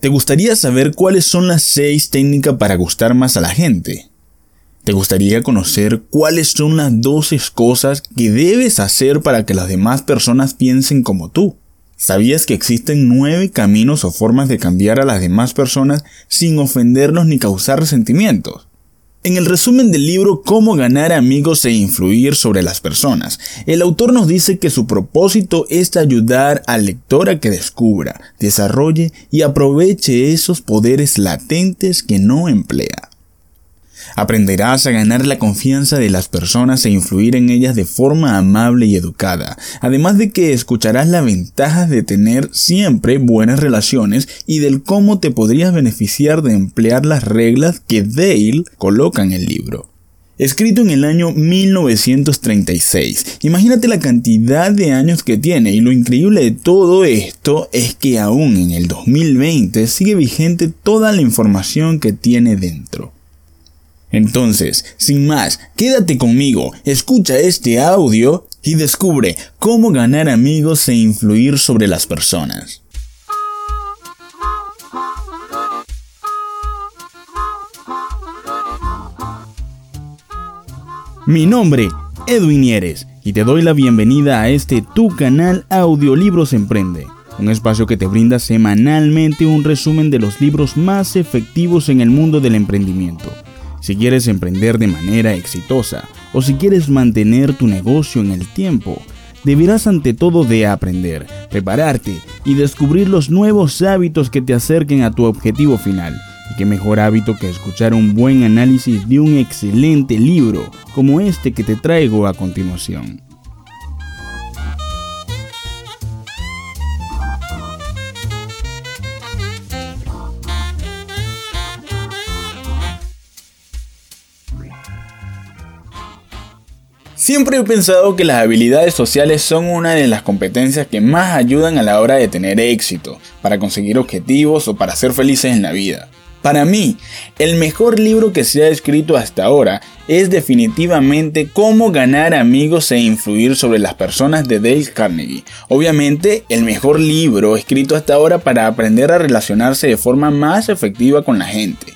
¿Te gustaría saber cuáles son las 6 técnicas para gustar más a la gente? ¿Te gustaría conocer cuáles son las 12 cosas que debes hacer para que las demás personas piensen como tú? ¿Sabías que existen nueve caminos o formas de cambiar a las demás personas sin ofenderlos ni causar resentimientos? En el resumen del libro Cómo ganar amigos e influir sobre las personas, el autor nos dice que su propósito es ayudar al lector a que descubra, desarrolle y aproveche esos poderes latentes que no emplea. Aprenderás a ganar la confianza de las personas e influir en ellas de forma amable y educada, además de que escucharás las ventajas de tener siempre buenas relaciones y del cómo te podrías beneficiar de emplear las reglas que Dale coloca en el libro. Escrito en el año 1936. Imagínate la cantidad de años que tiene y lo increíble de todo esto es que aún en el 2020 sigue vigente toda la información que tiene dentro. Entonces, sin más, quédate conmigo, escucha este audio y descubre cómo ganar amigos e influir sobre las personas. Mi nombre, Edwin Nieres, y te doy la bienvenida a este tu canal Audiolibros Emprende, un espacio que te brinda semanalmente un resumen de los libros más efectivos en el mundo del emprendimiento si quieres emprender de manera exitosa o si quieres mantener tu negocio en el tiempo, deberás ante todo de aprender, prepararte y descubrir los nuevos hábitos que te acerquen a tu objetivo final. Y qué mejor hábito que escuchar un buen análisis de un excelente libro como este que te traigo a continuación. Siempre he pensado que las habilidades sociales son una de las competencias que más ayudan a la hora de tener éxito, para conseguir objetivos o para ser felices en la vida. Para mí, el mejor libro que se ha escrito hasta ahora es definitivamente Cómo ganar amigos e influir sobre las personas de Dale Carnegie. Obviamente, el mejor libro escrito hasta ahora para aprender a relacionarse de forma más efectiva con la gente.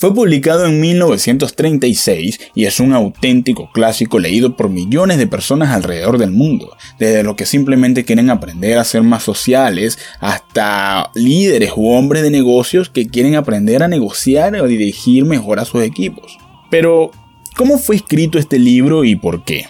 Fue publicado en 1936 y es un auténtico clásico leído por millones de personas alrededor del mundo, desde los que simplemente quieren aprender a ser más sociales hasta líderes u hombres de negocios que quieren aprender a negociar o dirigir mejor a sus equipos. Pero, ¿cómo fue escrito este libro y por qué?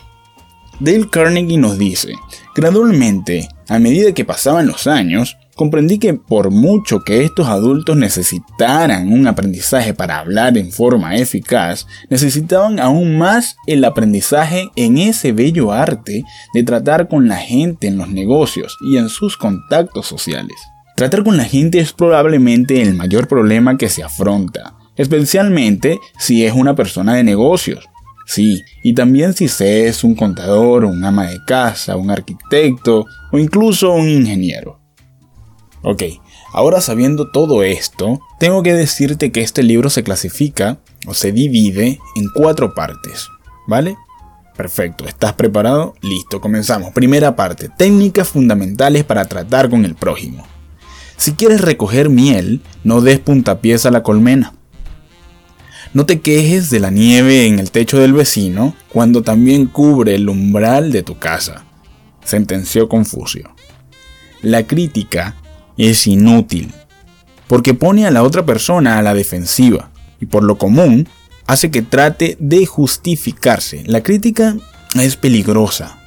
Dale Carnegie nos dice, gradualmente, a medida que pasaban los años, comprendí que por mucho que estos adultos necesitaran un aprendizaje para hablar en forma eficaz, necesitaban aún más el aprendizaje en ese bello arte de tratar con la gente en los negocios y en sus contactos sociales. Tratar con la gente es probablemente el mayor problema que se afronta, especialmente si es una persona de negocios. Sí, y también si se es un contador, un ama de casa, un arquitecto o incluso un ingeniero. Ok, ahora sabiendo todo esto, tengo que decirte que este libro se clasifica o se divide en cuatro partes, ¿vale? Perfecto, ¿estás preparado? Listo, comenzamos. Primera parte, técnicas fundamentales para tratar con el prójimo. Si quieres recoger miel, no des puntapiés a la colmena. No te quejes de la nieve en el techo del vecino cuando también cubre el umbral de tu casa, sentenció Confucio. La crítica es inútil, porque pone a la otra persona a la defensiva y por lo común hace que trate de justificarse. La crítica es peligrosa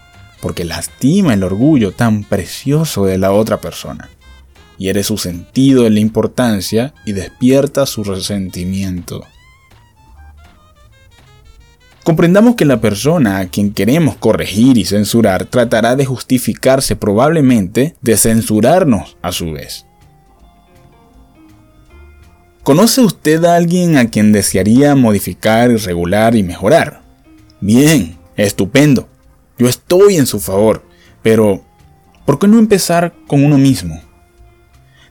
porque lastima el orgullo tan precioso de la otra persona, hiere su sentido de la importancia y despierta su resentimiento. Comprendamos que la persona a quien queremos corregir y censurar tratará de justificarse probablemente de censurarnos a su vez. ¿Conoce usted a alguien a quien desearía modificar, regular y mejorar? Bien, estupendo. Yo estoy en su favor, pero ¿por qué no empezar con uno mismo?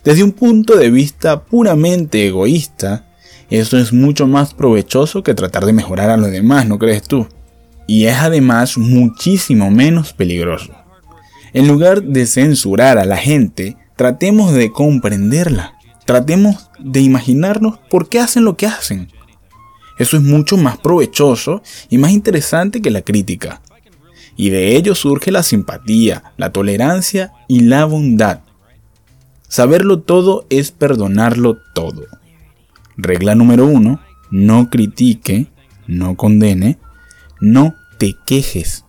Desde un punto de vista puramente egoísta, eso es mucho más provechoso que tratar de mejorar a los demás, ¿no crees tú? Y es además muchísimo menos peligroso. En lugar de censurar a la gente, tratemos de comprenderla. tratemos de imaginarnos por qué hacen lo que hacen. Eso es mucho más provechoso y más interesante que la crítica. Y de ello surge la simpatía, la tolerancia y la bondad. Saberlo todo es perdonarlo todo. Regla número uno, no critique, no condene, no te quejes.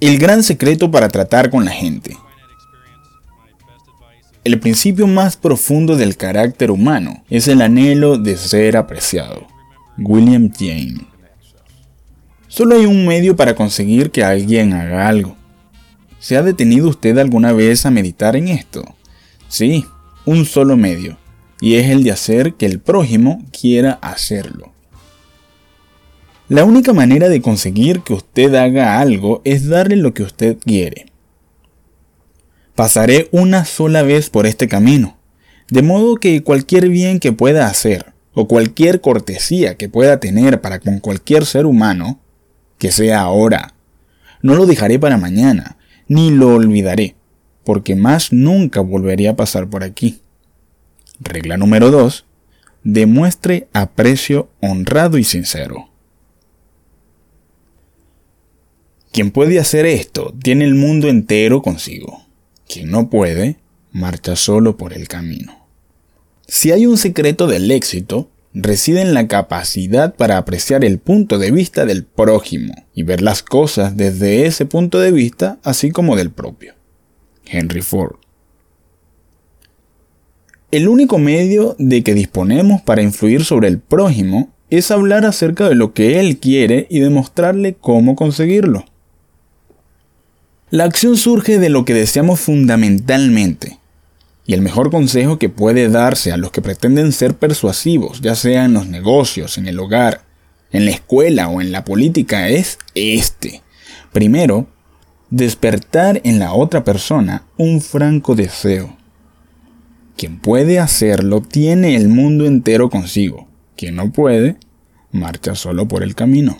El gran secreto para tratar con la gente. El principio más profundo del carácter humano es el anhelo de ser apreciado. William James. Solo hay un medio para conseguir que alguien haga algo. ¿Se ha detenido usted alguna vez a meditar en esto? Sí, un solo medio, y es el de hacer que el prójimo quiera hacerlo. La única manera de conseguir que usted haga algo es darle lo que usted quiere. Pasaré una sola vez por este camino, de modo que cualquier bien que pueda hacer, o cualquier cortesía que pueda tener para con cualquier ser humano, que sea ahora, no lo dejaré para mañana, ni lo olvidaré, porque más nunca volveré a pasar por aquí. Regla número 2. Demuestre aprecio honrado y sincero. Quien puede hacer esto tiene el mundo entero consigo. Quien no puede, marcha solo por el camino. Si hay un secreto del éxito, reside en la capacidad para apreciar el punto de vista del prójimo y ver las cosas desde ese punto de vista, así como del propio. Henry Ford. El único medio de que disponemos para influir sobre el prójimo es hablar acerca de lo que él quiere y demostrarle cómo conseguirlo. La acción surge de lo que deseamos fundamentalmente. Y el mejor consejo que puede darse a los que pretenden ser persuasivos, ya sea en los negocios, en el hogar, en la escuela o en la política, es este. Primero, despertar en la otra persona un franco deseo. Quien puede hacerlo tiene el mundo entero consigo. Quien no puede, marcha solo por el camino.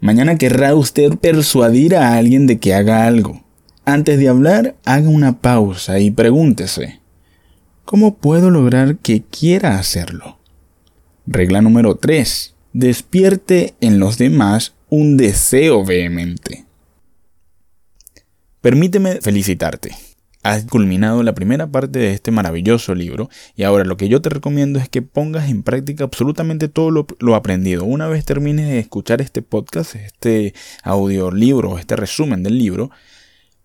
Mañana querrá usted persuadir a alguien de que haga algo. Antes de hablar, haga una pausa y pregúntese, ¿cómo puedo lograr que quiera hacerlo? Regla número 3. Despierte en los demás un deseo vehemente. Permíteme felicitarte has culminado la primera parte de este maravilloso libro y ahora lo que yo te recomiendo es que pongas en práctica absolutamente todo lo, aprendido. Una vez termines de escuchar este podcast, este audiolibro, este resumen del libro,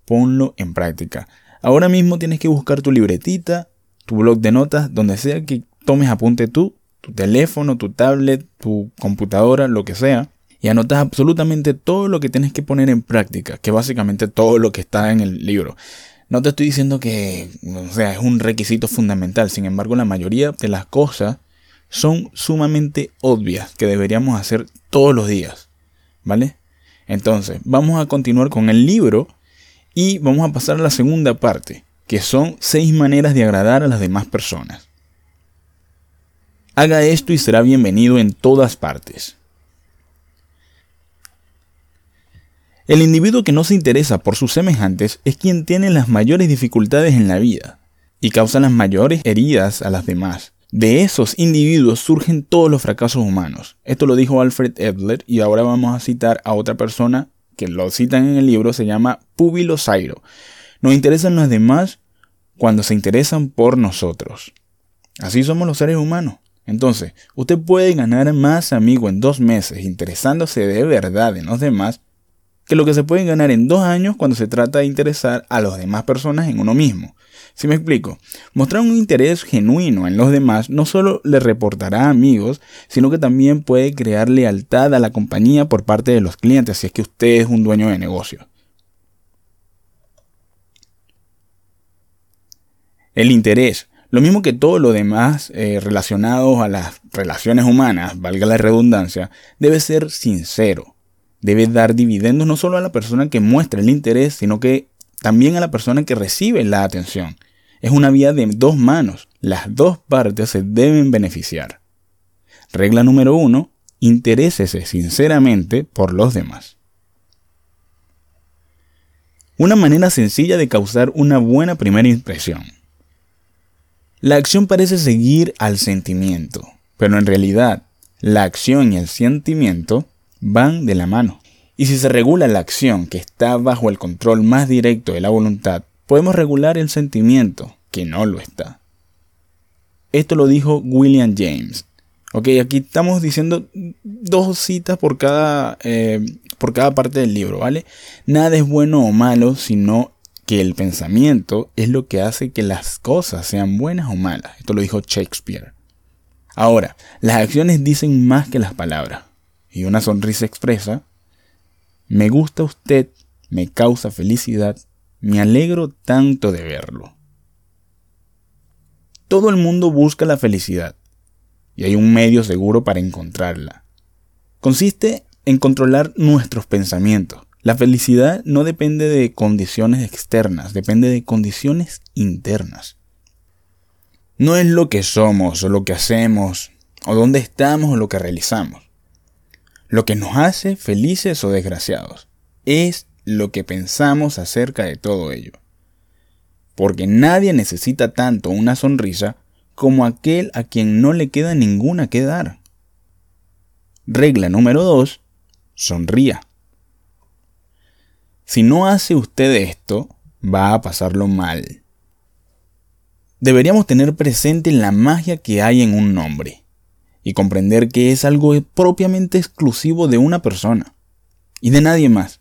ponlo en práctica. Ahora mismo tienes que buscar tu libretita, tu blog de notas, donde sea que tomes apunte tú, tu teléfono, tu tablet, tu computadora, lo que sea y anotas absolutamente todo lo que tienes que poner en práctica, que básicamente todo lo que está en el libro. No te estoy diciendo que o sea, es un requisito fundamental, sin embargo la mayoría de las cosas son sumamente obvias que deberíamos hacer todos los días, ¿vale? Entonces, vamos a continuar con el libro y vamos a pasar a la segunda parte, que son seis maneras de agradar a las demás personas. Haga esto y será bienvenido en todas partes. El individuo que no se interesa por sus semejantes es quien tiene las mayores dificultades en la vida y causa las mayores heridas a las demás. De esos individuos surgen todos los fracasos humanos. Esto lo dijo Alfred Edler y ahora vamos a citar a otra persona que lo citan en el libro, se llama Púbilo Zairo. Nos interesan los demás cuando se interesan por nosotros. Así somos los seres humanos. Entonces, usted puede ganar más amigos en dos meses interesándose de verdad en los demás que lo que se puede ganar en dos años cuando se trata de interesar a las demás personas en uno mismo. Si me explico, mostrar un interés genuino en los demás no solo le reportará amigos, sino que también puede crear lealtad a la compañía por parte de los clientes si es que usted es un dueño de negocio. El interés, lo mismo que todo lo demás eh, relacionado a las relaciones humanas, valga la redundancia, debe ser sincero debe dar dividendos no solo a la persona que muestra el interés, sino que también a la persona que recibe la atención. Es una vía de dos manos. Las dos partes se deben beneficiar. Regla número uno. Interésese sinceramente por los demás. Una manera sencilla de causar una buena primera impresión. La acción parece seguir al sentimiento, pero en realidad la acción y el sentimiento van de la mano. Y si se regula la acción que está bajo el control más directo de la voluntad, podemos regular el sentimiento que no lo está. Esto lo dijo William James. Ok, aquí estamos diciendo dos citas por cada, eh, por cada parte del libro, ¿vale? Nada es bueno o malo, sino que el pensamiento es lo que hace que las cosas sean buenas o malas. Esto lo dijo Shakespeare. Ahora, las acciones dicen más que las palabras. Y una sonrisa expresa, me gusta usted, me causa felicidad, me alegro tanto de verlo. Todo el mundo busca la felicidad y hay un medio seguro para encontrarla. Consiste en controlar nuestros pensamientos. La felicidad no depende de condiciones externas, depende de condiciones internas. No es lo que somos o lo que hacemos o dónde estamos o lo que realizamos. Lo que nos hace felices o desgraciados es lo que pensamos acerca de todo ello. Porque nadie necesita tanto una sonrisa como aquel a quien no le queda ninguna que dar. Regla número 2. Sonría. Si no hace usted esto, va a pasarlo mal deberíamos tener presente la magia que hay en un nombre y comprender que es algo propiamente exclusivo de una persona y de nadie más.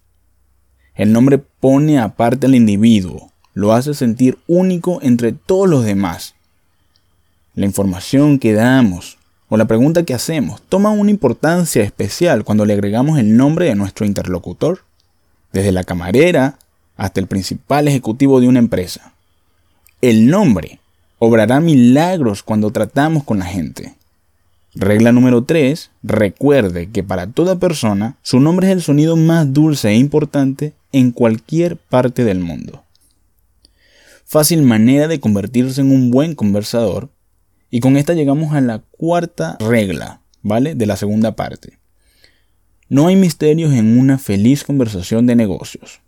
El nombre pone aparte al individuo, lo hace sentir único entre todos los demás. La información que damos o la pregunta que hacemos toma una importancia especial cuando le agregamos el nombre de nuestro interlocutor, desde la camarera hasta el principal ejecutivo de una empresa. El nombre obrará milagros cuando tratamos con la gente. Regla número 3. Recuerde que para toda persona su nombre es el sonido más dulce e importante en cualquier parte del mundo. Fácil manera de convertirse en un buen conversador. Y con esta llegamos a la cuarta regla, ¿vale? De la segunda parte. No hay misterios en una feliz conversación de negocios.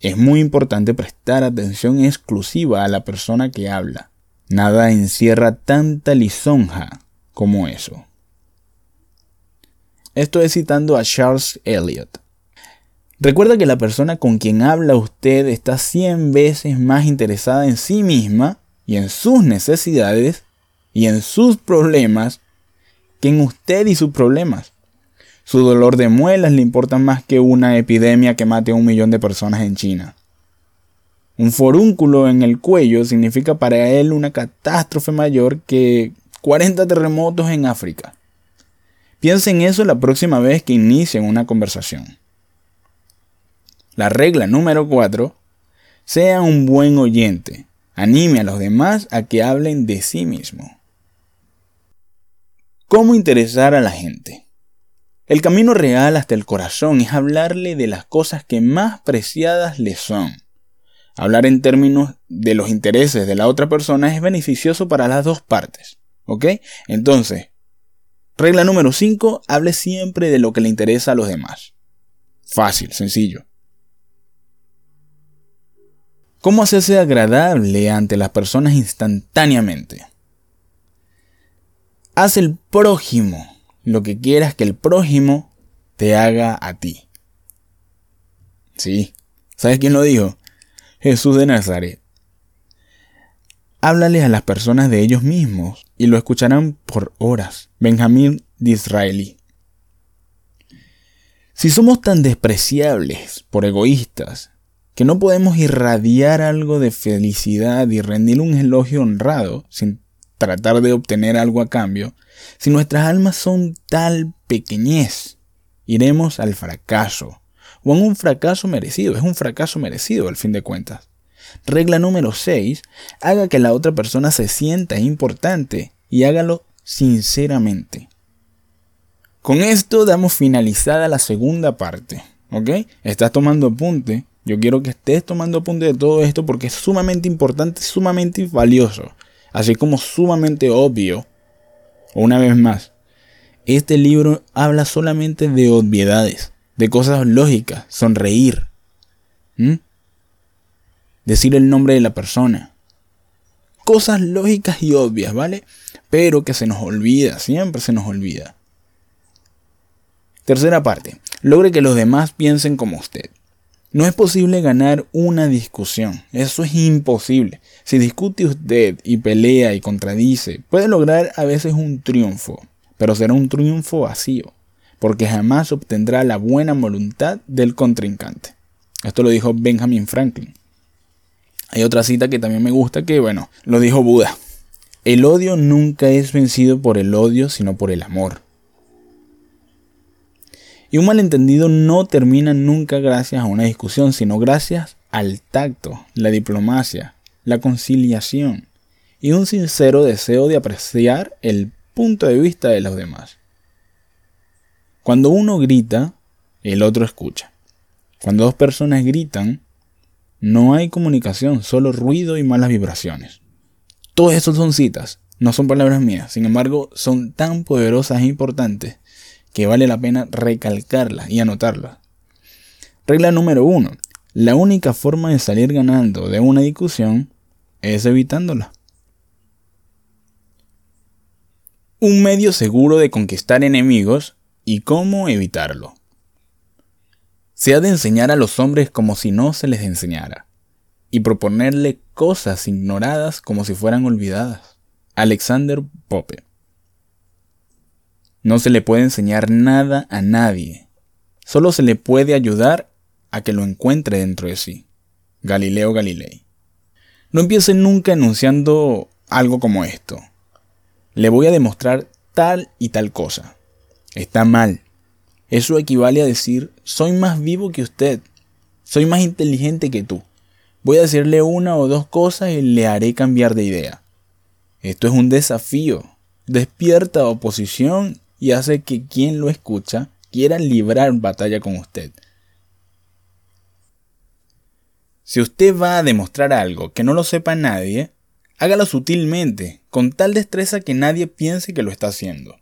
Es muy importante prestar atención exclusiva a la persona que habla Nada encierra tanta lisonja como eso. Esto es citando a Charles Eliot. Recuerda que la persona con quien habla usted está 100 veces más interesada en sí misma y en sus necesidades y en sus problemas que en usted y sus problemas. Su dolor de muelas le importa más que una epidemia que mate a un millón de personas en China. Un forúnculo en el cuello significa para él una catástrofe mayor que 40 terremotos en África. Piensa en eso la próxima vez que inicien una conversación. La regla número 4. Sea un buen oyente. Anime a los demás a que hablen de sí mismo. ¿Cómo interesar a la gente? El camino real hasta el corazón es hablarle de las cosas que más preciadas le son Hablar en términos de los intereses de la otra persona es beneficioso para las dos partes. ¿Ok? Entonces, regla número 5, hable siempre de lo que le interesa a los demás. Fácil, sencillo. ¿Cómo hacerse agradable ante las personas instantáneamente? Haz el prójimo lo que quieras que el prójimo te haga a ti. Sí. ¿Sabes quién lo dijo? Jesús de Nazaret. Háblales a las personas de ellos mismos y lo escucharán por horas. Benjamín de Israelí. Si somos tan despreciables por egoístas que no podemos irradiar algo de felicidad y rendir un elogio honrado sin tratar de obtener algo a cambio, si nuestras almas son tal pequeñez, iremos al fracaso o en un fracaso merecido. Es un fracaso merecido al fin de cuentas. Regla número 6. Haga que la otra persona se sienta importante y hágalo sinceramente. Con esto damos finalizada la segunda parte. ¿Ok? Estás tomando apunte. Yo quiero que estés tomando apunte de todo esto porque es sumamente importante, sumamente valioso. Así como sumamente obvio. Una vez más, este libro habla solamente de obviedades de cosas lógicas, sonreír, decir el nombre de la persona, cosas lógicas y obvias, ¿vale? Pero que se nos olvida, siempre se nos olvida. Tercera parte, logre que los demás piensen como usted. No es posible ganar una discusión, eso es imposible. Si discute usted y pelea y contradice, puede lograr a veces un triunfo, pero será un triunfo vacío, porque jamás obtendrá la buena voluntad del contrincante. Esto lo dijo Benjamin Franklin. Hay otra cita que también me gusta que, bueno, lo dijo Buda. El odio nunca es vencido por el odio, sino por el amor. Y un malentendido no termina nunca gracias a una discusión, sino gracias al tacto, la diplomacia, la conciliación y un sincero deseo de apreciar el punto de vista de los demás. Cuando uno grita, el otro escucha. Cuando dos personas gritan, no hay comunicación, solo ruido y malas vibraciones. Todo eso son citas, no son palabras mías, sin embargo son tan poderosas e importantes que vale la pena recalcarla y anotarla. Regla número uno. La única forma de salir ganando de una discusión es evitándola. Un medio seguro de conquistar enemigos y cómo evitarlo. Se ha de enseñar a los hombres como si no se les enseñara, y proponerle cosas ignoradas como si fueran olvidadas. Alexander Pope no se le puede enseñar nada a nadie. Solo se le puede ayudar a que lo encuentre dentro de sí. Galileo Galilei. No empiece nunca enunciando algo como esto. Le voy a demostrar tal y tal cosa. Está mal. Eso equivale a decir, soy más vivo que usted. Soy más inteligente que tú. Voy a decirle una o dos cosas y le haré cambiar de idea. Esto es un desafío. Despierta oposición y hace que quien lo escucha quiera librar batalla con usted. Si usted va a demostrar algo que no lo sepa nadie, hágalo sutilmente, con tal destreza que nadie piense que lo está haciendo.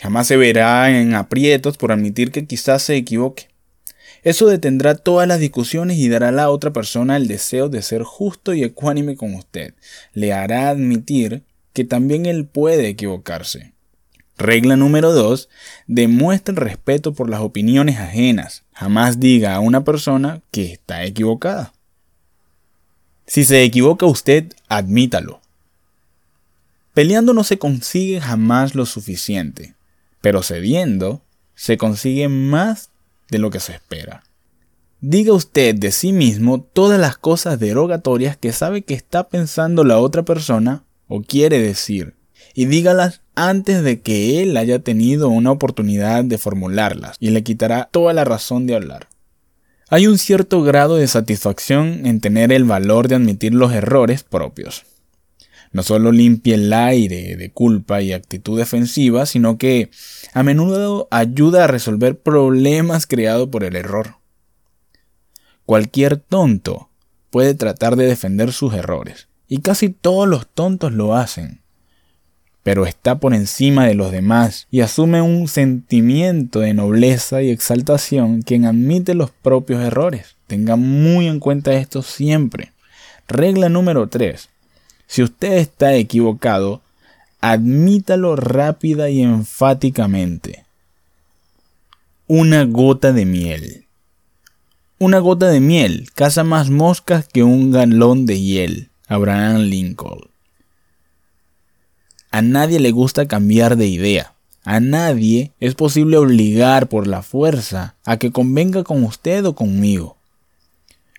Jamás se verá en aprietos por admitir que quizás se equivoque. Eso detendrá todas las discusiones y dará a la otra persona el deseo de ser justo y ecuánime con usted. Le hará admitir que también él puede equivocarse. Regla número 2. Demuestre respeto por las opiniones ajenas. Jamás diga a una persona que está equivocada. Si se equivoca usted, admítalo. Peleando no se consigue jamás lo suficiente, pero cediendo se consigue más de lo que se espera. Diga usted de sí mismo todas las cosas derogatorias que sabe que está pensando la otra persona o quiere decir y dígalas antes de que él haya tenido una oportunidad de formularlas y le quitará toda la razón de hablar. Hay un cierto grado de satisfacción en tener el valor de admitir los errores propios. No solo limpia el aire de culpa y actitud defensiva, sino que a menudo ayuda a resolver problemas creados por el error. Cualquier tonto puede tratar de defender sus errores, y casi todos los tontos lo hacen pero está por encima de los demás y asume un sentimiento de nobleza y exaltación quien admite los propios errores. Tenga muy en cuenta esto siempre. Regla número 3. Si usted está equivocado, admítalo rápida y enfáticamente. Una gota de miel. Una gota de miel caza más moscas que un galón de hiel. Abraham Lincoln. A nadie le gusta cambiar de idea. A nadie es posible obligar por la fuerza a que convenga con usted o conmigo.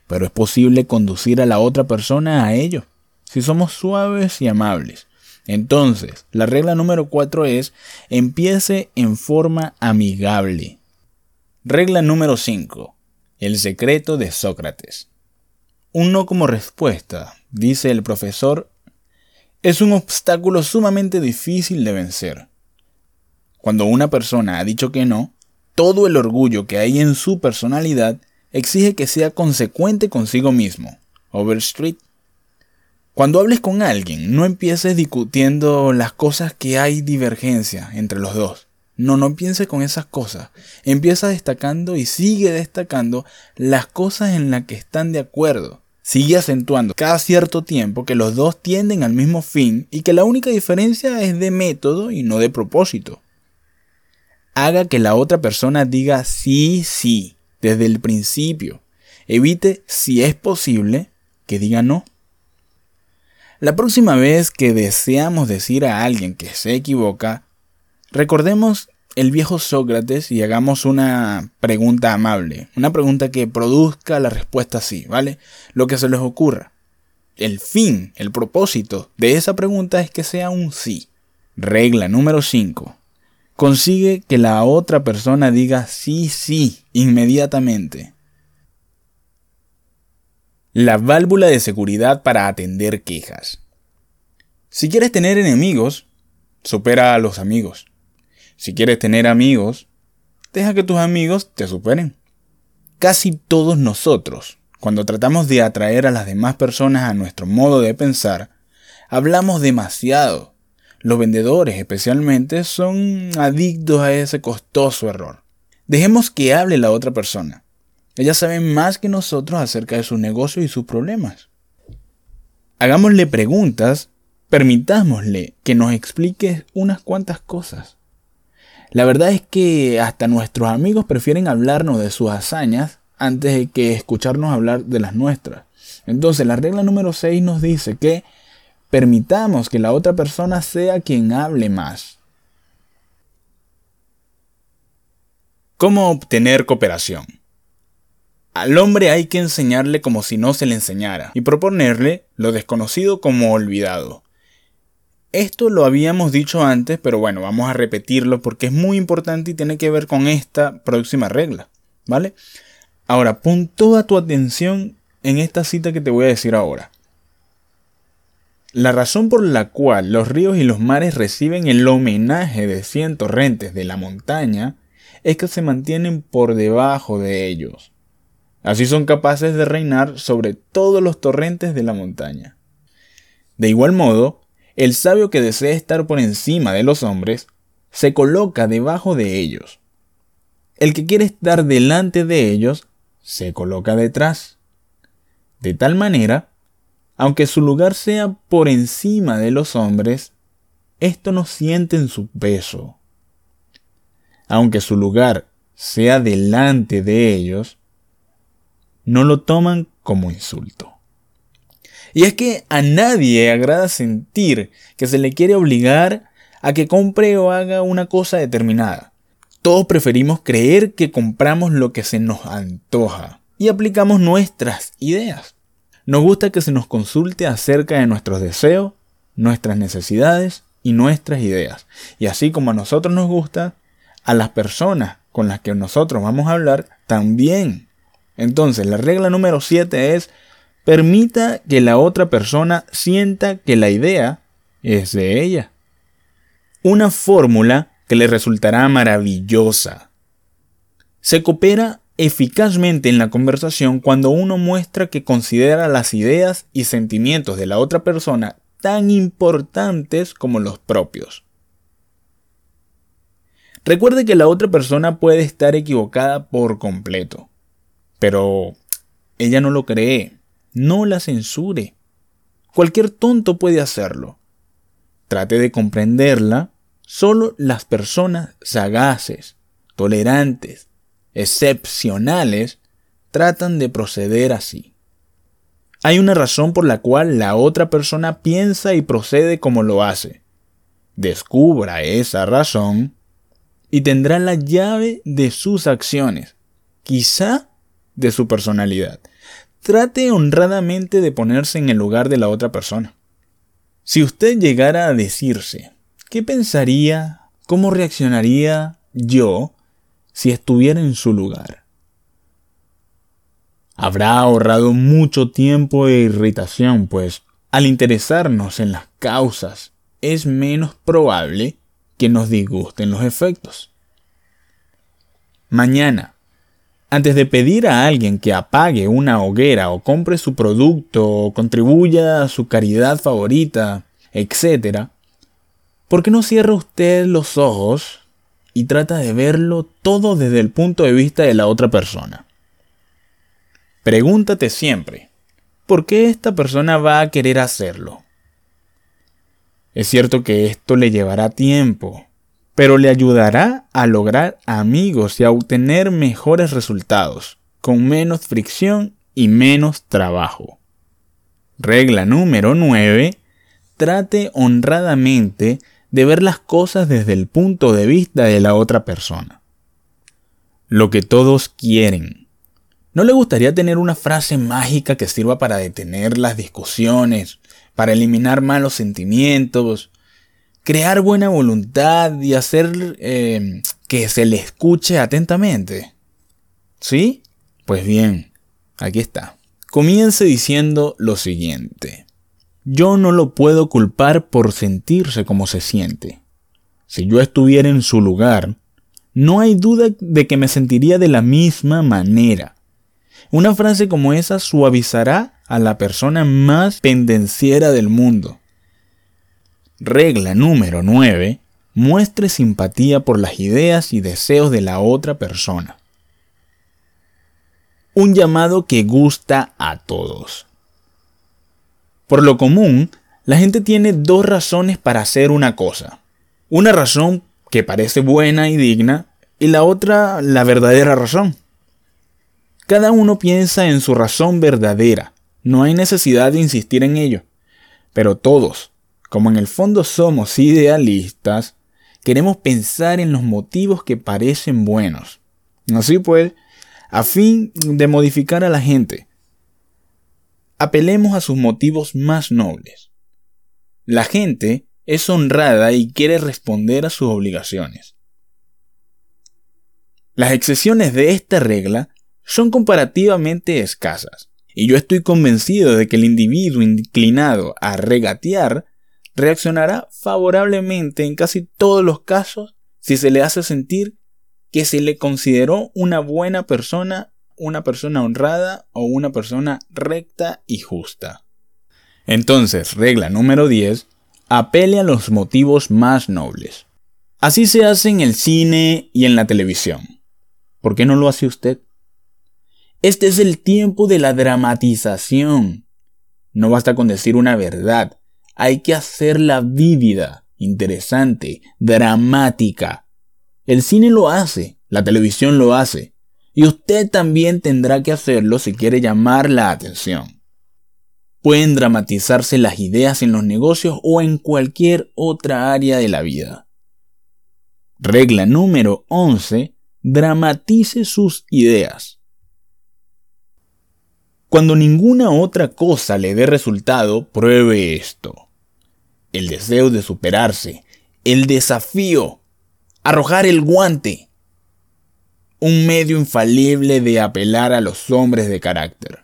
Pero es posible conducir a la otra persona a ello, si somos suaves y amables. Entonces, la regla número 4 es, empiece en forma amigable. Regla número 5. El secreto de Sócrates. Un no como respuesta, dice el profesor es un obstáculo sumamente difícil de vencer. Cuando una persona ha dicho que no, todo el orgullo que hay en su personalidad exige que sea consecuente consigo mismo. Overstreet. Cuando hables con alguien, no empieces discutiendo las cosas que hay divergencia entre los dos. No, no pienses con esas cosas. Empieza destacando y sigue destacando las cosas en las que están de acuerdo. sigue acentuando cada cierto tiempo que los dos tienden al mismo fin y que la única diferencia es de método y no de propósito. Haga que la otra persona diga sí, sí, desde el principio. Evite, si es posible, que diga no. La próxima vez que deseamos decir a alguien que se equivoca, recordemos el viejo Sócrates y hagamos una pregunta amable, una pregunta que produzca la respuesta así, ¿vale? Lo que se les ocurra. El fin, el propósito de esa pregunta es que sea un sí. Regla número 5. Consigue que la otra persona diga sí, sí, inmediatamente. La válvula de seguridad para atender quejas. Si quieres tener enemigos, supera a los amigos. Si quieres tener amigos, deja que tus amigos te superen. Casi todos nosotros, cuando tratamos de atraer a las demás personas a nuestro modo de pensar, hablamos demasiado. Los vendedores especialmente son adictos a ese costoso error. Dejemos que hable la otra persona. Ellas saben más que nosotros acerca de sus negocios y sus problemas. Hagámosle preguntas, permitámosle que nos explique unas cuantas cosas. La verdad es que hasta nuestros amigos prefieren hablarnos de sus hazañas antes de que escucharnos hablar de las nuestras. Entonces la regla número 6 nos dice que permitamos que la otra persona sea quien hable más. ¿Cómo obtener cooperación? Al hombre hay que enseñarle como si no se le enseñara y proponerle lo desconocido como olvidado. Esto lo habíamos dicho antes, pero bueno, vamos a repetirlo porque es muy importante y tiene que ver con esta próxima regla, ¿vale? Ahora, pon toda tu atención en esta cita que te voy a decir ahora. La razón por la cual los ríos y los mares reciben el homenaje de cien torrentes de la montaña es que se mantienen por debajo de ellos. Así son capaces de reinar sobre todos los torrentes de la montaña. De igual modo, el sabio que desea estar por encima de los hombres, se coloca debajo de ellos. El que quiere estar delante de ellos, se coloca detrás. De tal manera, aunque su lugar sea por encima de los hombres, esto no en su peso. Aunque su lugar sea delante de ellos, no lo toman como insulto. Y es que a nadie agrada sentir que se le quiere obligar a que compre o haga una cosa determinada. Todos preferimos creer que compramos lo que se nos antoja y aplicamos nuestras ideas. Nos gusta que se nos consulte acerca de nuestros deseos, nuestras necesidades y nuestras ideas. Y así como a nosotros nos gusta, a las personas con las que nosotros vamos a hablar también entonces, la regla número 7 es permita que la otra persona sienta que la idea es de ella. Una fórmula que le resultará maravillosa. Se coopera eficazmente en la conversación cuando uno muestra que considera las ideas y sentimientos de la otra persona tan importantes como los propios. Recuerde que la otra persona puede estar equivocada por completo. Pero ella no lo cree. No la censure. Cualquier tonto puede hacerlo. Trate de comprenderla. Solo las personas sagaces, tolerantes, excepcionales, tratan de proceder así. Hay una razón por la cual la otra persona piensa y procede como lo hace. Descubra esa razón y tendrá la llave de sus acciones. Quizá de su personalidad. Trate honradamente de ponerse en el lugar de la otra persona. Si usted llegara a decirse, ¿qué pensaría, cómo reaccionaría yo si estuviera en su lugar? Habrá ahorrado mucho tiempo e irritación, pues al interesarnos en las causas es menos probable que nos disgusten los efectos. Mañana, antes de pedir a alguien que apague una hoguera o compre su producto o contribuya a su caridad favorita, etc., ¿por qué no cierra usted los ojos y trata de verlo todo desde el punto de vista de la otra persona? Pregúntate siempre, por qué esta persona va a querer hacerlo. Es cierto que esto le llevará tiempo, pero le ayudará a lograr amigos y a obtener mejores resultados, con menos fricción y menos trabajo. Regla número 9. Trate honradamente de ver las cosas desde el punto de vista de la otra persona. Lo que todos quieren. ¿No le gustaría tener una frase mágica que sirva para detener las discusiones, para eliminar malos sentimientos, crear buena voluntad y hacer eh, que se le escuche atentamente? ¿Sí? Pues bien, aquí está. Comience diciendo lo siguiente. Yo no lo puedo culpar por sentirse como se siente. Si yo estuviera en su lugar, no hay duda de que me sentiría de la misma manera. Una frase como esa suavizará a la persona más pendenciera del mundo. Regla número 9. Muestre simpatía por las ideas y deseos de la otra persona un llamado que gusta a todos. Por lo común, la gente tiene dos razones para hacer una cosa. Una razón que parece buena y digna y la otra la verdadera razón. Cada uno piensa en su razón verdadera, no hay necesidad de insistir en ello. Pero todos, como en el fondo somos idealistas, queremos pensar en los motivos que parecen buenos. Así pues, a fin de modificar a la gente. Apelemos a sus motivos más nobles. La gente es honrada y quiere responder a sus obligaciones. Las excepciones de esta regla son comparativamente escasas, y yo estoy convencido de que el individuo inclinado a regatear reaccionará favorablemente en casi todos los casos si se le hace sentir que se le consideró una buena persona, una persona honrada o una persona recta y justa. Entonces, regla número 10, apele a los motivos más nobles. Así se hace en el cine y en la televisión. ¿Por qué no lo hace usted? Este es el tiempo de la dramatización. No basta con decir una verdad, hay que hacerla vívida, interesante, dramática, el cine lo hace, la televisión lo hace, y usted también tendrá que hacerlo si quiere llamar la atención. Pueden dramatizarse las ideas en los negocios o en cualquier otra área de la vida. Regla número 11. Dramatice sus ideas. Cuando ninguna otra cosa le dé resultado, pruebe esto. El deseo de superarse, el desafío, Arrojar el guante. Un medio infalible de apelar a los hombres de carácter.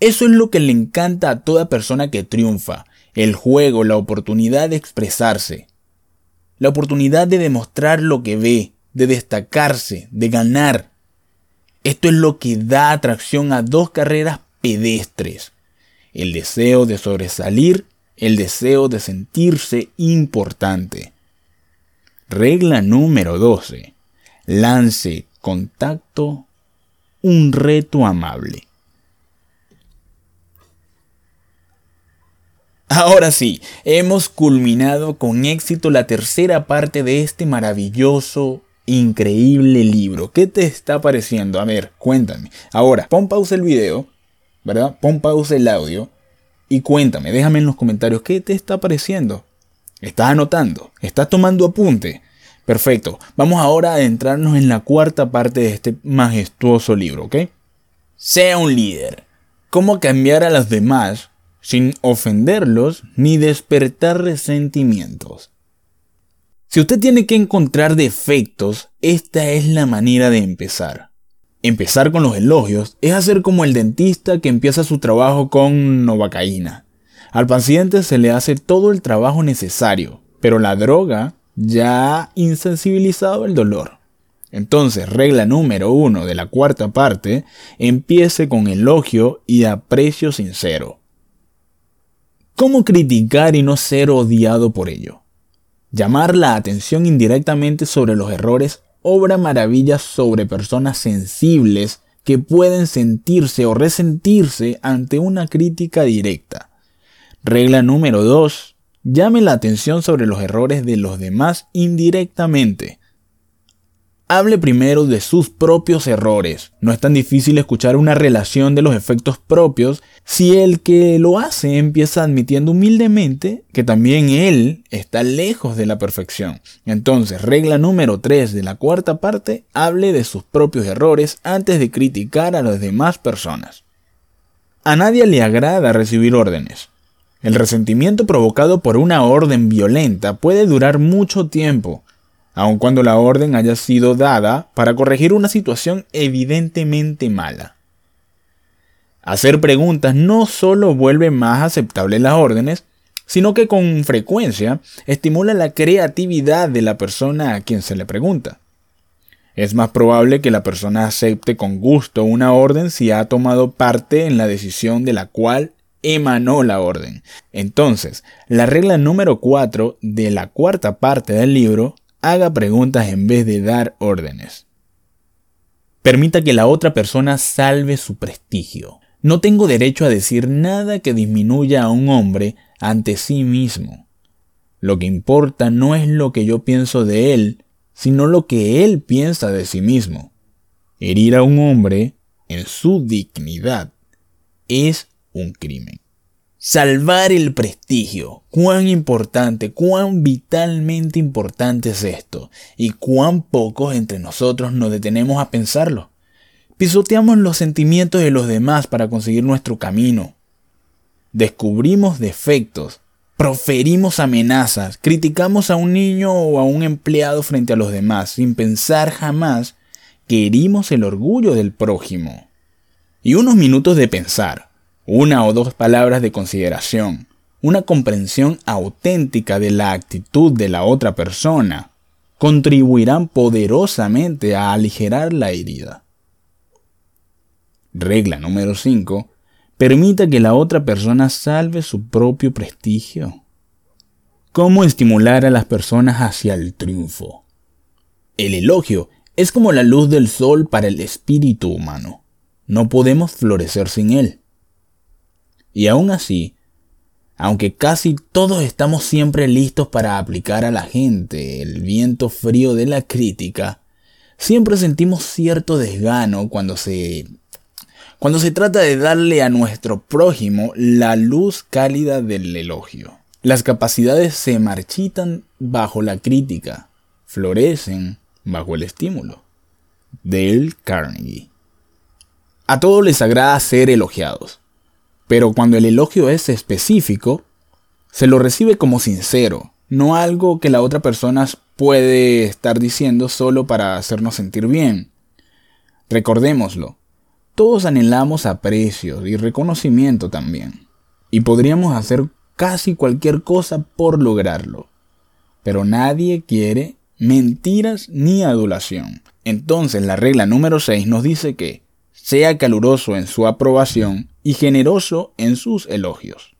Eso es lo que le encanta a toda persona que triunfa, el juego, la oportunidad de expresarse, la oportunidad de demostrar lo que ve, de destacarse, de ganar. Esto es lo que da atracción a dos carreras pedestres, el deseo de sobresalir, el deseo de sentirse importante. Regla número 12. Lance contacto un reto amable. Ahora sí, hemos culminado con éxito la tercera parte de este maravilloso, increíble libro. ¿Qué te está pareciendo? A ver, cuéntame. Ahora, pon pausa el video, ¿verdad? Pon pausa el audio y cuéntame, déjame en los comentarios qué te está pareciendo. ¿Estás anotando? ¿Estás tomando apunte? Perfecto. Vamos ahora a adentrarnos en la cuarta parte de este majestuoso libro, ¿ok? Sea un líder. ¿Cómo cambiar a los demás sin ofenderlos ni despertar resentimientos? Si usted tiene que encontrar defectos, esta es la manera de empezar. Empezar con los elogios es hacer como el dentista que empieza su trabajo con novacaína. Al paciente se le hace todo el trabajo necesario, pero la droga ya ha insensibilizado el dolor. Entonces, regla número uno de la cuarta parte, empiece con elogio y aprecio sincero. ¿Cómo criticar y no ser odiado por ello? Llamar la atención indirectamente sobre los errores obra maravillas sobre personas sensibles que pueden sentirse o resentirse ante una crítica directa. Regla número 2. Llame la atención sobre los errores de los demás indirectamente. Hable primero de sus propios errores. No es tan difícil escuchar una relación de los efectos propios si el que lo hace empieza admitiendo humildemente que también él está lejos de la perfección. Entonces, regla número 3 de la cuarta parte, hable de sus propios errores antes de criticar a las demás personas. A nadie le agrada recibir órdenes. El resentimiento provocado por una orden violenta puede durar mucho tiempo aun cuando la orden haya sido dada para corregir una situación evidentemente mala. Hacer preguntas no solo vuelve más aceptables las órdenes, sino que con frecuencia estimula la creatividad de la persona a quien se le pregunta. Es más probable que la persona acepte con gusto una orden si ha tomado parte en la decisión de la cual emanó la orden. Entonces, la regla número 4 de la cuarta parte del libro haga preguntas en vez de dar órdenes. Permita que la otra persona salve su prestigio. No tengo derecho a decir nada que disminuya a un hombre ante sí mismo. Lo que importa no es lo que yo pienso de él, sino lo que él piensa de sí mismo. Herir a un hombre en su dignidad es un crimen. Salvar el prestigio. Cuán importante, cuán vitalmente importante es esto. Y cuán pocos entre nosotros nos detenemos a pensarlo. Pisoteamos los sentimientos de los demás para conseguir nuestro camino. Descubrimos defectos. Proferimos amenazas. Criticamos a un niño o a un empleado frente a los demás sin pensar jamás que herimos el orgullo del prójimo. Y unos minutos de pensar una o dos palabras de consideración, una comprensión auténtica de la actitud de la otra persona, contribuirán poderosamente a aligerar la herida. Regla número 5. Permita que la otra persona salve su propio prestigio. ¿Cómo estimular a las personas hacia el triunfo? El elogio es como la luz del sol para el espíritu humano. No podemos florecer sin él. Y aún así, aunque casi todos estamos siempre listos para aplicar a la gente el viento frío de la crítica, siempre sentimos cierto desgano cuando se cuando se trata de darle a nuestro prójimo la luz cálida del elogio. Las capacidades se marchitan bajo la crítica, florecen bajo el estímulo. Dale Carnegie. A todos les agrada ser elogiados. Pero cuando el elogio es específico, se lo recibe como sincero, no algo que la otra persona puede estar diciendo solo para hacernos sentir bien. Recordémoslo, todos anhelamos aprecio y reconocimiento también, y podríamos hacer casi cualquier cosa por lograrlo. Pero nadie quiere mentiras ni adulación. Entonces la regla número 6 nos dice que sea caluroso en su aprobación y generoso en sus elogios.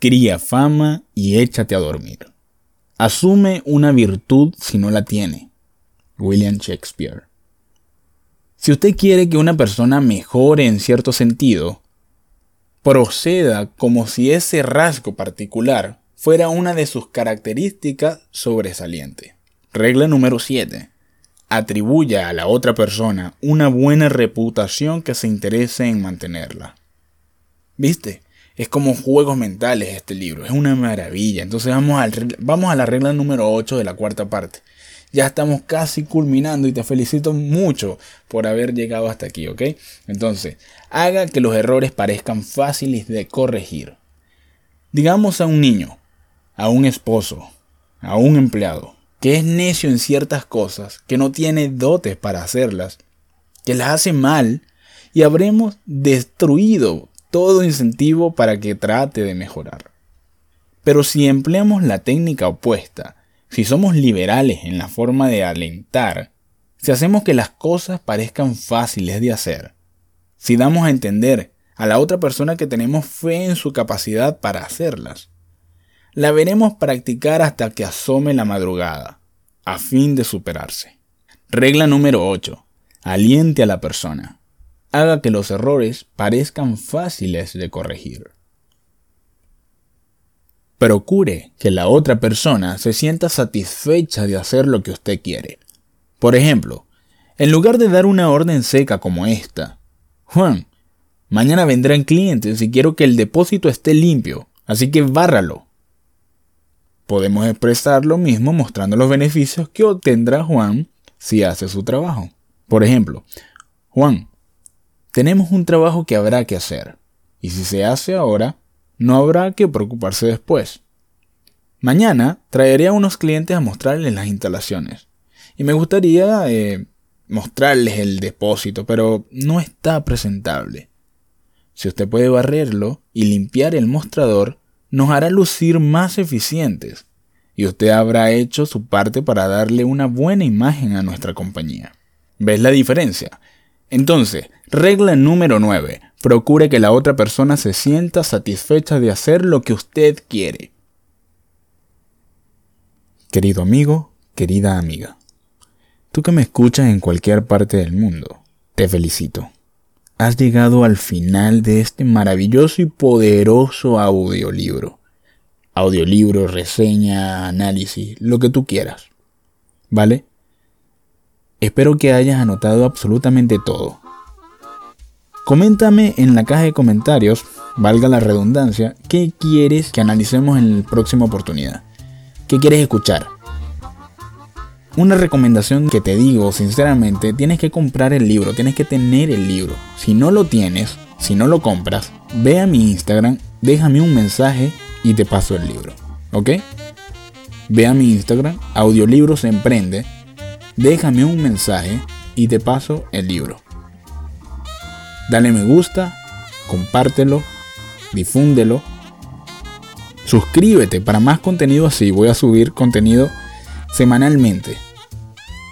Cría fama y échate a dormir. Asume una virtud si no la tiene. William Shakespeare. Si usted quiere que una persona mejore en cierto sentido, proceda como si ese rasgo particular fuera una de sus características sobresalientes. Regla número 7 atribuya a la otra persona una buena reputación que se interese en mantenerla. ¿Viste? Es como juegos mentales este libro, es una maravilla. Entonces vamos, vamos a la regla número 8 de la cuarta parte. Ya estamos casi culminando y te felicito mucho por haber llegado hasta aquí, ¿ok? Entonces, haga que los errores parezcan fáciles de corregir. Digamos a un niño, a un esposo, a un empleado, que es necio en ciertas cosas, que no tiene dotes para hacerlas, que las hace mal, y habremos destruido todo incentivo para que trate de mejorar. Pero si empleamos la técnica opuesta, si somos liberales en la forma de alentar, si hacemos que las cosas parezcan fáciles de hacer, si damos a entender a la otra persona que tenemos fe en su capacidad para hacerlas, la veremos practicar hasta que asome la madrugada, a fin de superarse. Regla número 8. aliente a la persona. Haga que los errores parezcan fáciles de corregir. Procure que la otra persona se sienta satisfecha de hacer lo que usted quiere. Por ejemplo, en lugar de dar una orden seca como esta, Juan, mañana vendrán clientes y quiero que el depósito esté limpio, así que bárralo. Podemos expresar lo mismo mostrando los beneficios que obtendrá Juan si hace su trabajo. Por ejemplo, Juan, tenemos un trabajo que habrá que hacer, y si se hace ahora, no habrá que preocuparse después. Mañana traeré a unos clientes a mostrarles las instalaciones, y me gustaría eh, mostrarles el depósito, pero no está presentable. Si usted puede barrerlo y limpiar el mostrador, nos hará lucir más eficientes y usted habrá hecho su parte para darle una buena imagen a nuestra compañía. ¿Ves la diferencia? Entonces, regla número 9. Procure que la otra persona se sienta satisfecha de hacer lo que usted quiere. Querido amigo, querida amiga, tú que me escuchas en cualquier parte del mundo, te felicito. Has llegado al final de este maravilloso y poderoso audiolibro audiolibro, reseña, análisis, lo que tú quieras. ¿Vale? Espero que hayas anotado absolutamente todo. Coméntame en la caja de comentarios, valga la redundancia, qué quieres que analicemos en la próxima oportunidad. ¿Qué quieres escuchar? Una recomendación que te digo, sinceramente, tienes que comprar el libro, tienes que tener el libro. Si no lo tienes, si no lo compras, ve a mi Instagram, déjame un mensaje y te paso el libro. ¿Ok? Ve a mi Instagram, Audiolibros Emprende, déjame un mensaje y te paso el libro. Dale me gusta, compártelo, difúndelo. Suscríbete para más contenido así. Voy a subir contenido semanalmente.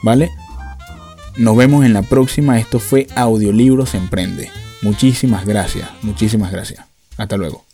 ¿Vale? Nos vemos en la próxima. Esto fue Audiolibros Emprende. Muchísimas gracias. Muchísimas gracias. Hasta luego.